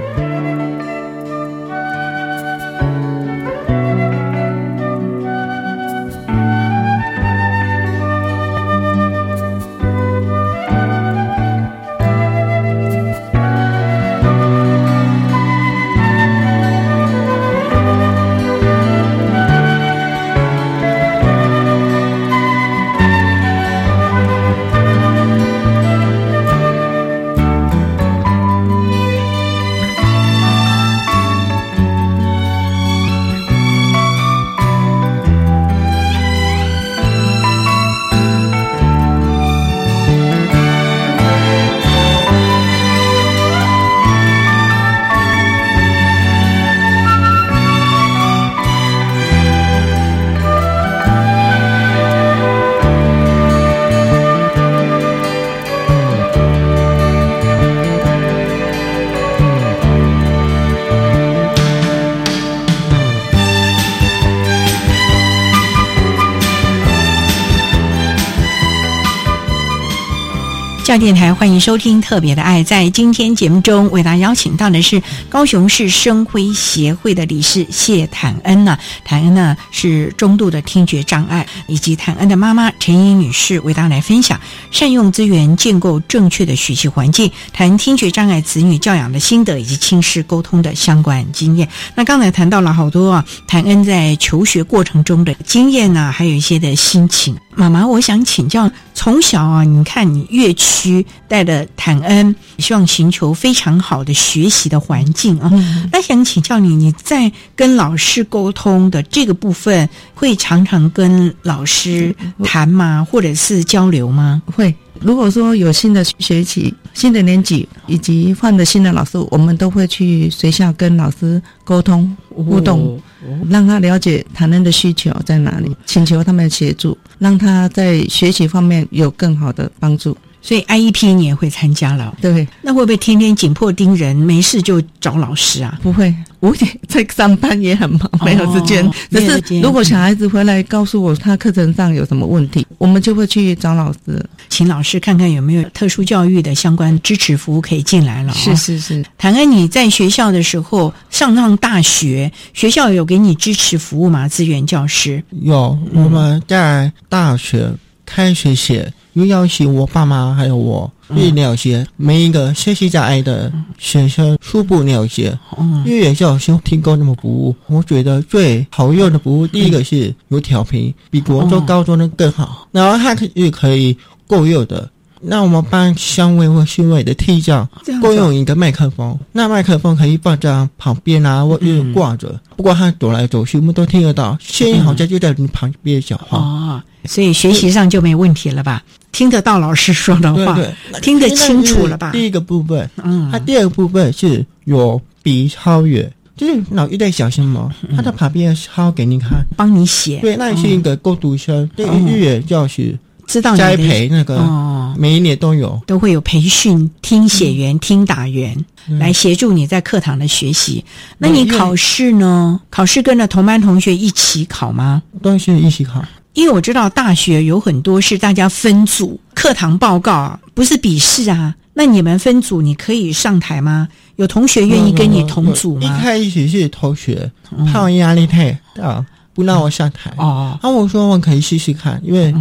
Speaker 1: 欢迎收听《特别的爱》。在今天节目中，为大家邀请到的是高雄市生辉协会的理事谢坦恩呢。坦恩呢是中度的听觉障碍，以及坦恩的妈妈陈英女士为大家来分享善用资源、建构正确的学习环境，谈听觉障碍子女教养的心得以及亲师沟通的相关经验。那刚才谈到了好多啊，坦恩在求学过程中的经验呢，还有一些的心情。妈妈，我想请教，从小啊，你看你乐区带的坦恩，希望寻求非常好的学习的环境啊。那想请教你，你在跟老师沟通的这个部分，会常常跟老师谈吗？或者是交流吗？
Speaker 6: 会。如果说有新的学期、新的年级以及换了新的老师，我们都会去学校跟老师沟通互动。让他了解他人的需求在哪里，请求他们协助，让他在学习方面有更好的帮助。
Speaker 1: 所以 IEP 你也会参加了，
Speaker 6: 对？
Speaker 1: 那会不会天天紧迫盯人，没事就找老师啊？
Speaker 6: 不会，我在上班也很忙，没有时间。只是如果小孩子回来告诉我他课程上有什么问题，我们就会去找老师，
Speaker 1: 请老师看看有没有特殊教育的相关支持服务可以进来了。
Speaker 6: 是是是。
Speaker 1: 谈谈你在学校的时候，上上大学，学校有给你支持服务吗？资源教师
Speaker 5: 有，我们在大学开学前。又邀请我爸妈还有我去了解每一个学习障碍的学生初步了解，因为也教先提供那么服务，我觉得最好用的服务，第一个是有调频，比国中、高中的更好，然后它可以可以够用的，那我们班乡委或训委的替教共用一个麦克风，那麦克风可以放在旁边啊，或者挂着，不过他走来走去，我们都听得到，声音好像就在你旁边讲话。
Speaker 1: 哦，所以学习上就没问题了吧？听得到老师说的话，听得清楚了吧？
Speaker 5: 第一个部分，嗯，他第二个部分是有比超越。就是老一代小什么，他在旁边抄给你看，
Speaker 1: 帮你写。
Speaker 5: 对，那你是一个过读生，对日语教学，
Speaker 1: 知道
Speaker 5: 栽培那个，每一年都有，
Speaker 1: 都会有培训听写员、听打员来协助你在课堂的学习。那你考试呢？考试跟着同班同学一起考吗？
Speaker 5: 都是一起考。
Speaker 1: 因为我知道大学有很多是大家分组课堂报告，不是笔试啊。那你们分组，你可以上台吗？有同学愿意跟你同组吗？
Speaker 5: 一开始是同学，怕我压力太大，不让我上台。哦，那我说我可以试试看，因为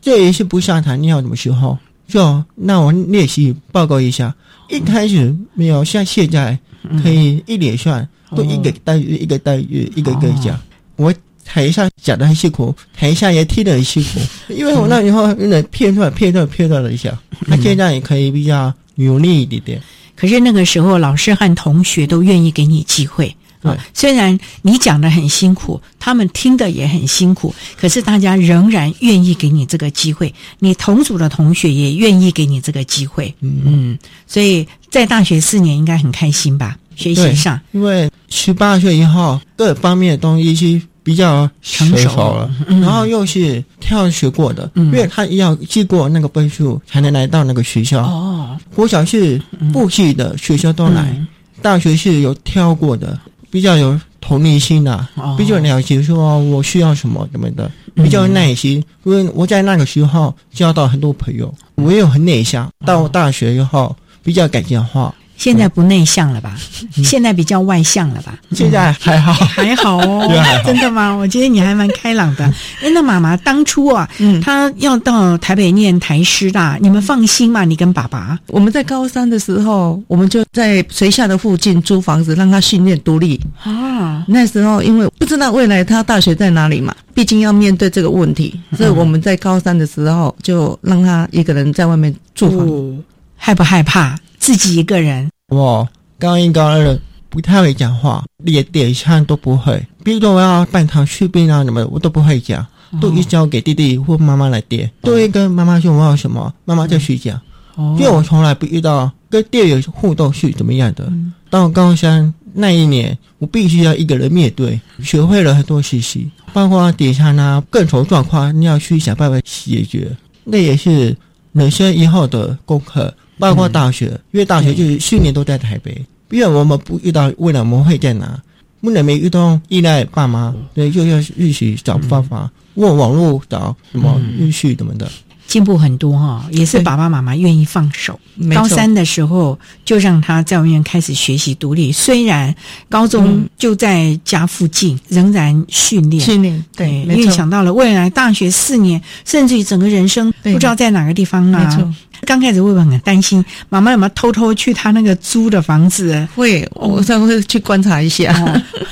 Speaker 5: 这一次不上台，你要什么时候？就那我练习报告一下。一开始没有像现在可以一连串都一个单元一个单元一个一个讲。我台下讲的很辛苦，台下也听得很辛苦，因为我那以后有点片段片段片段了一下。那现在也可以比较努力一点点。
Speaker 1: 可是那个时候，老师和同学都愿意给你机会啊。虽然你讲的很辛苦，他们听的也很辛苦，可是大家仍然愿意给你这个机会。你同组的同学也愿意给你这个机会。嗯，所以在大学四年应该很开心吧？学习上，
Speaker 5: 因为十八岁以后各方面的东西是比较成熟。了，然后又是跳学过的，因为他要记过那个分数才能来到那个学校。哦，国小是不系的学校都来，大学是有跳过的，比较有同理心的，比较了解说我需要什么什么的，比较耐心。因为我在那个时候交到很多朋友，我又很内向，到大学以后比较敢讲话。
Speaker 1: 现在不内向了吧？现在比较外向了吧？
Speaker 5: 现在还好，
Speaker 1: 还好哦。真的吗？我觉得你还蛮开朗的。哎，那妈妈当初啊，嗯她要到台北念台师大，你们放心吗？你跟爸爸？
Speaker 6: 我们在高三的时候，我们就在学校的附近租房子，让他训练独立啊。那时候因为不知道未来他大学在哪里嘛，毕竟要面对这个问题，所以我们在高三的时候就让他一个人在外面住房，
Speaker 1: 害不害怕？自己一个人，
Speaker 5: 我高一高二不太会讲话，连点餐都不会。比如说我要办堂去病啊什么，我都不会讲，都一交给弟弟或妈妈来点，都会跟妈妈说我要什么，妈妈就去讲。因为我从来不遇到跟店友互动是怎么样的。到高三那一年，我必须要一个人面对，学会了很多事情，包括点餐啊，各种状况你要去想办法解决，那也是人生以后的功课。包括大学，因为大学就是训练都在台北，因为我们不遇到未来我们会在哪，不能没遇到依赖爸妈，对，又要一起找方法，问网络找什么日序什么的。
Speaker 1: 进步很多哈，也是爸爸妈妈愿意放手。高三的时候就让他在外面开始学习独立，虽然高中就在家附近，仍然训练。
Speaker 6: 训练。对，
Speaker 1: 因为想到了未来大学四年，甚至于整个人生不知道在哪个地方啊。刚开始会不会很担心？妈妈有没有偷偷去他那个租的房子？
Speaker 6: 会，我才会去观察一下，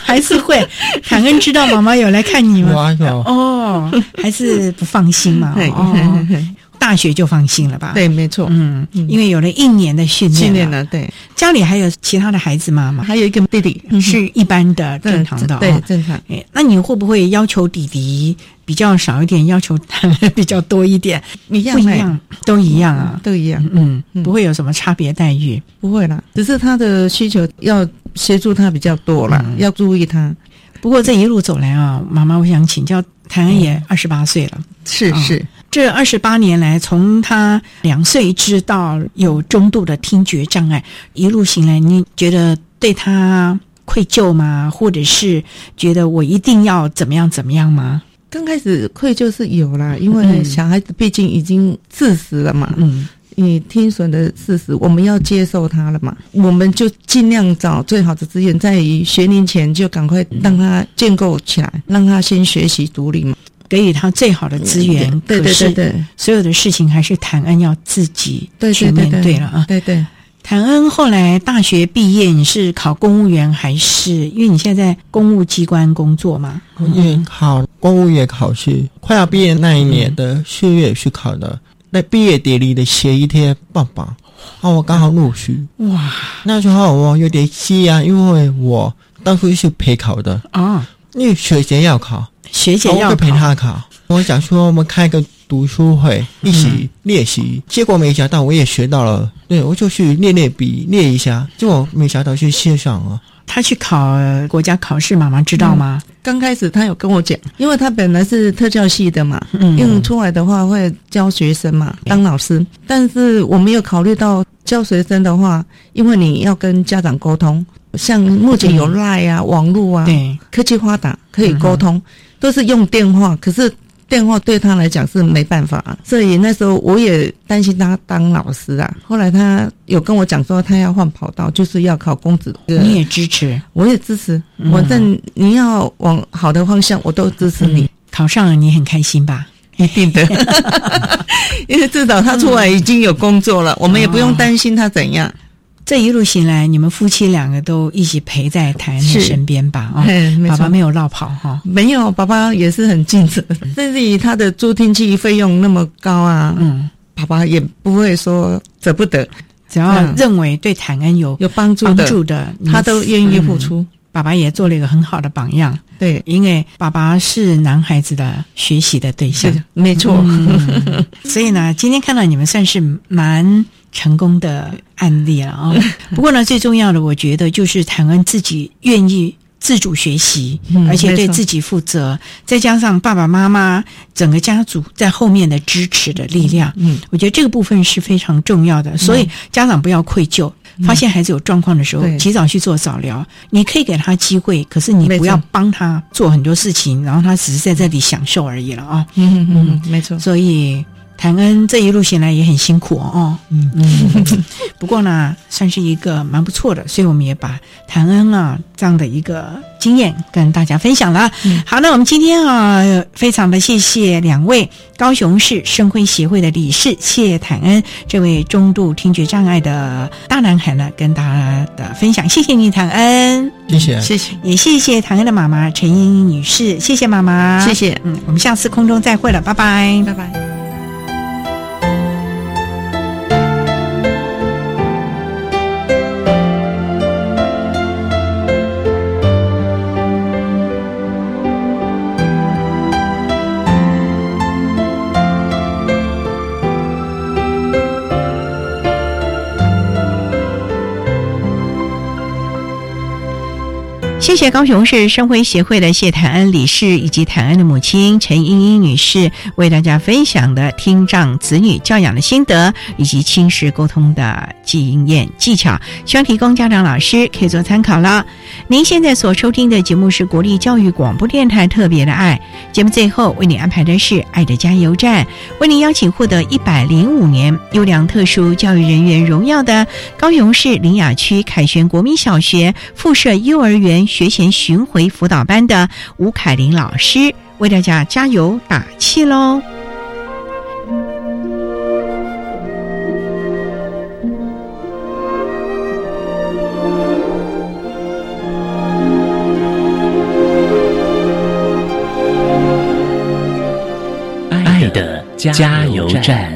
Speaker 1: 还是会。凯恩知道妈妈有来看你吗？哦，还是不放心嘛？哦。大学就放心了吧？
Speaker 6: 对，没错。
Speaker 1: 嗯，因为有了一年的训练，
Speaker 6: 训练了。对，
Speaker 1: 家里还有其他的孩子妈妈？
Speaker 6: 还有一个弟弟，
Speaker 1: 是一般的正常的。
Speaker 6: 对，正常。
Speaker 1: 哎，那你会不会要求弟弟比较少一点，要求他比较多一点？
Speaker 6: 一样，
Speaker 1: 不一样，都一样啊，
Speaker 6: 都一样。
Speaker 1: 嗯，不会有什么差别待遇，
Speaker 6: 不会啦。只是他的需求要协助他比较多了，要注意他。
Speaker 1: 不过这一路走来啊，妈妈，我想请教，谭安也二十八岁了，
Speaker 6: 是是。
Speaker 1: 这二十八年来，从他两岁直到有中度的听觉障碍，一路行来，你觉得对他愧疚吗？或者是觉得我一定要怎么样怎么样吗？
Speaker 6: 刚开始愧疚是有啦，因为小孩子毕竟已经四十了嘛。嗯，你听损的事实，我们要接受他了嘛？我们就尽量找最好的资源，在学龄前就赶快让他建构起来，让他先学习独立嘛。
Speaker 1: 给予他最好的资源，
Speaker 6: 对对对对，
Speaker 1: 所有的事情还是谭恩要自己去面对了啊。
Speaker 6: 对对，
Speaker 1: 谭恩后来大学毕业，你是考公务员还是？因为你现在在公务机关工作嘛？
Speaker 5: 因为考公务员考试快要毕业那一年的四月去考的，在毕业典礼的前一天爸爸，啊，我刚好录取。哇，那时候我有点气啊，因为我当初是陪考的啊，因为学姐要考，
Speaker 1: 学姐要
Speaker 5: 陪他考。我想说，我们开个读书会，一起练习。结果没想到，我也学到了。对，我就去练练笔，练一下。结果没想到去线上了。
Speaker 1: 他去考国家考试，妈妈知道吗？
Speaker 6: 刚开始他有跟我讲，因为他本来是特教系的嘛，用出来的话会教学生嘛，当老师。但是我没有考虑到教学生的话，因为你要跟家长沟通，像目前有赖啊、网络啊，
Speaker 1: 对，
Speaker 6: 科技发达可以沟通，都是用电话，可是。电话对他来讲是没办法，所以那时候我也担心他当老师啊。后来他有跟我讲说，他要换跑道，就是要考公职。
Speaker 1: 你也支持，
Speaker 6: 我也支持。反正你要往好的方向，我都支持你。
Speaker 1: 考上了，你很开心吧？
Speaker 6: 一定的，因为至少他出来已经有工作了，我们也不用担心他怎样。
Speaker 1: 这一路行来，你们夫妻两个都一起陪在台恩的身边吧？啊，爸爸没有落跑哈，
Speaker 6: 没有，爸爸也是很尽责。甚至于他的助听器费用那么高啊，嗯，爸爸也不会说舍不得，
Speaker 1: 只要认为对台恩有
Speaker 6: 有帮助
Speaker 1: 的，
Speaker 6: 他都愿意付出。
Speaker 1: 爸爸也做了一个很好的榜样，
Speaker 6: 对，
Speaker 1: 因为爸爸是男孩子的学习的对象，
Speaker 6: 没错。
Speaker 1: 所以呢，今天看到你们算是蛮。成功的案例了啊！不过呢，最重要的，我觉得就是谈恩自己愿意自主学习，而且对自己负责，再加上爸爸妈妈整个家族在后面的支持的力量，嗯，我觉得这个部分是非常重要的。所以家长不要愧疚，发现孩子有状况的时候，及早去做早疗。你可以给他机会，可是你不要帮他做很多事情，然后他只是在这里享受而已了啊！
Speaker 6: 嗯嗯，没错。
Speaker 1: 所以。谭恩这一路行来也很辛苦哦，嗯嗯，不过呢，算是一个蛮不错的，所以我们也把谭恩啊这样的一个经验跟大家分享了。好，那我们今天啊，非常的谢谢两位高雄市生辉协会的理事谢谭恩这位中度听觉障碍的大男孩呢，跟大家的分享，谢谢你，谭恩，
Speaker 5: 谢谢，
Speaker 6: 谢谢，
Speaker 1: 也谢谢谭恩的妈妈陈英英女士，谢谢妈妈，
Speaker 6: 谢谢，
Speaker 1: 嗯，我们下次空中再会了，拜拜，
Speaker 6: 拜拜。
Speaker 1: 谢谢高雄市生辉协会的谢坦恩理事以及坦恩的母亲陈英英女士为大家分享的听障子女教养的心得以及亲师沟通的经验技巧，希望提供家长老师可以做参考了。您现在所收听的节目是国立教育广播电台特别的爱节目，最后为你安排的是爱的加油站，为您邀请获得一百零五年优良特殊教育人员荣耀的高雄市林雅区凯旋国民小学附设幼儿园。学前巡回辅导班的吴凯琳老师为大家加油打气喽！
Speaker 2: 爱的加油站。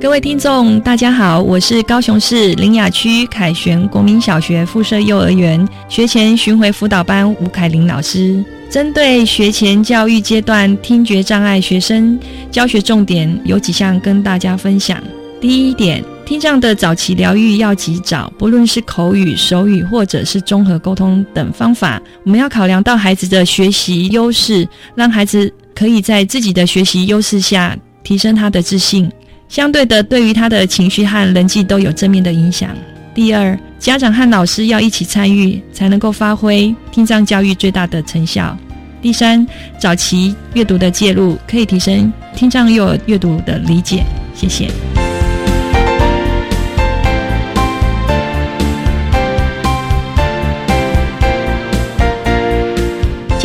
Speaker 10: 各位听众，大家好，我是高雄市林雅区凯旋国民小学附设幼儿园学前巡回辅导班吴凯琳老师。针对学前教育阶段听觉障碍学生，教学重点有几项跟大家分享。第一点，听障的早期疗愈要及早，不论是口语、手语或者是综合沟通等方法，我们要考量到孩子的学习优势，让孩子可以在自己的学习优势下提升他的自信。相对的，对于他的情绪和人际都有正面的影响。第二，家长和老师要一起参与，才能够发挥听障教育最大的成效。第三，早期阅读的介入可以提升听障幼儿阅读的理解。谢谢。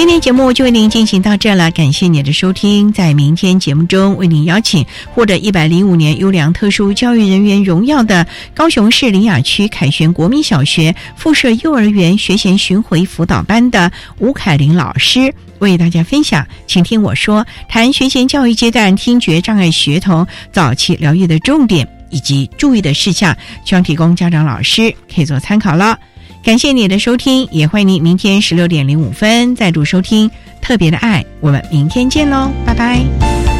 Speaker 1: 今天节目就为您进行到这了，感谢您的收听。在明天节目中，为您邀请获得一百零五年优良特殊教育人员荣耀的高雄市林雅区凯旋国民小学附设幼儿园学前巡回辅导班的吴凯玲老师，为大家分享，请听我说，谈学前教育阶段听觉障碍学童早期疗愈的重点以及注意的事项，希望提供家长老师可以做参考了。感谢你的收听，也欢迎您明天十六点零五分再度收听特别的爱。我们明天见喽，拜拜。